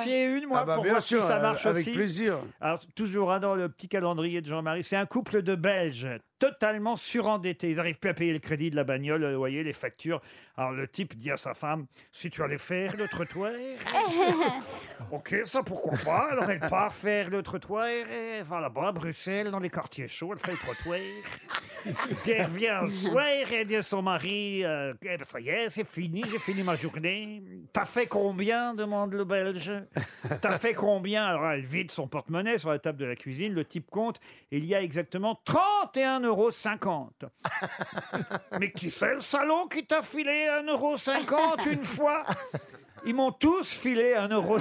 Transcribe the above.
essayer une, moi, Ah bah, pour bien voir sûr, si ça euh, marche avec aussi plaisir. Alors, toujours hein, dans le petit calendrier de Jean-Marie, c'est un couple de Belges totalement surendettés. Ils n'arrivent plus à payer le crédit de la bagnole, le loyer, les factures. Alors, le type dit à sa femme, si tu allais faire le trottoir... ok, ça pourquoi pas. Alors, elle part faire le trottoir, et elle va là-bas, à Bruxelles, dans les quartiers chauds, elle fait le trottoir. Puis elle revient le soir et dit à son mari, euh, Eh ben, ça y est, c'est fini, j'ai fini ma journée. T'as fait combien demande le Belge. T'as fait combien? Alors elle vide son porte-monnaie sur la table de la cuisine, le type compte, il y a exactement 31,50 euros. Mais qui c'est le salaud qui t'a filé 1,50 euro une fois? Ils m'ont tous filé 1,50 euro.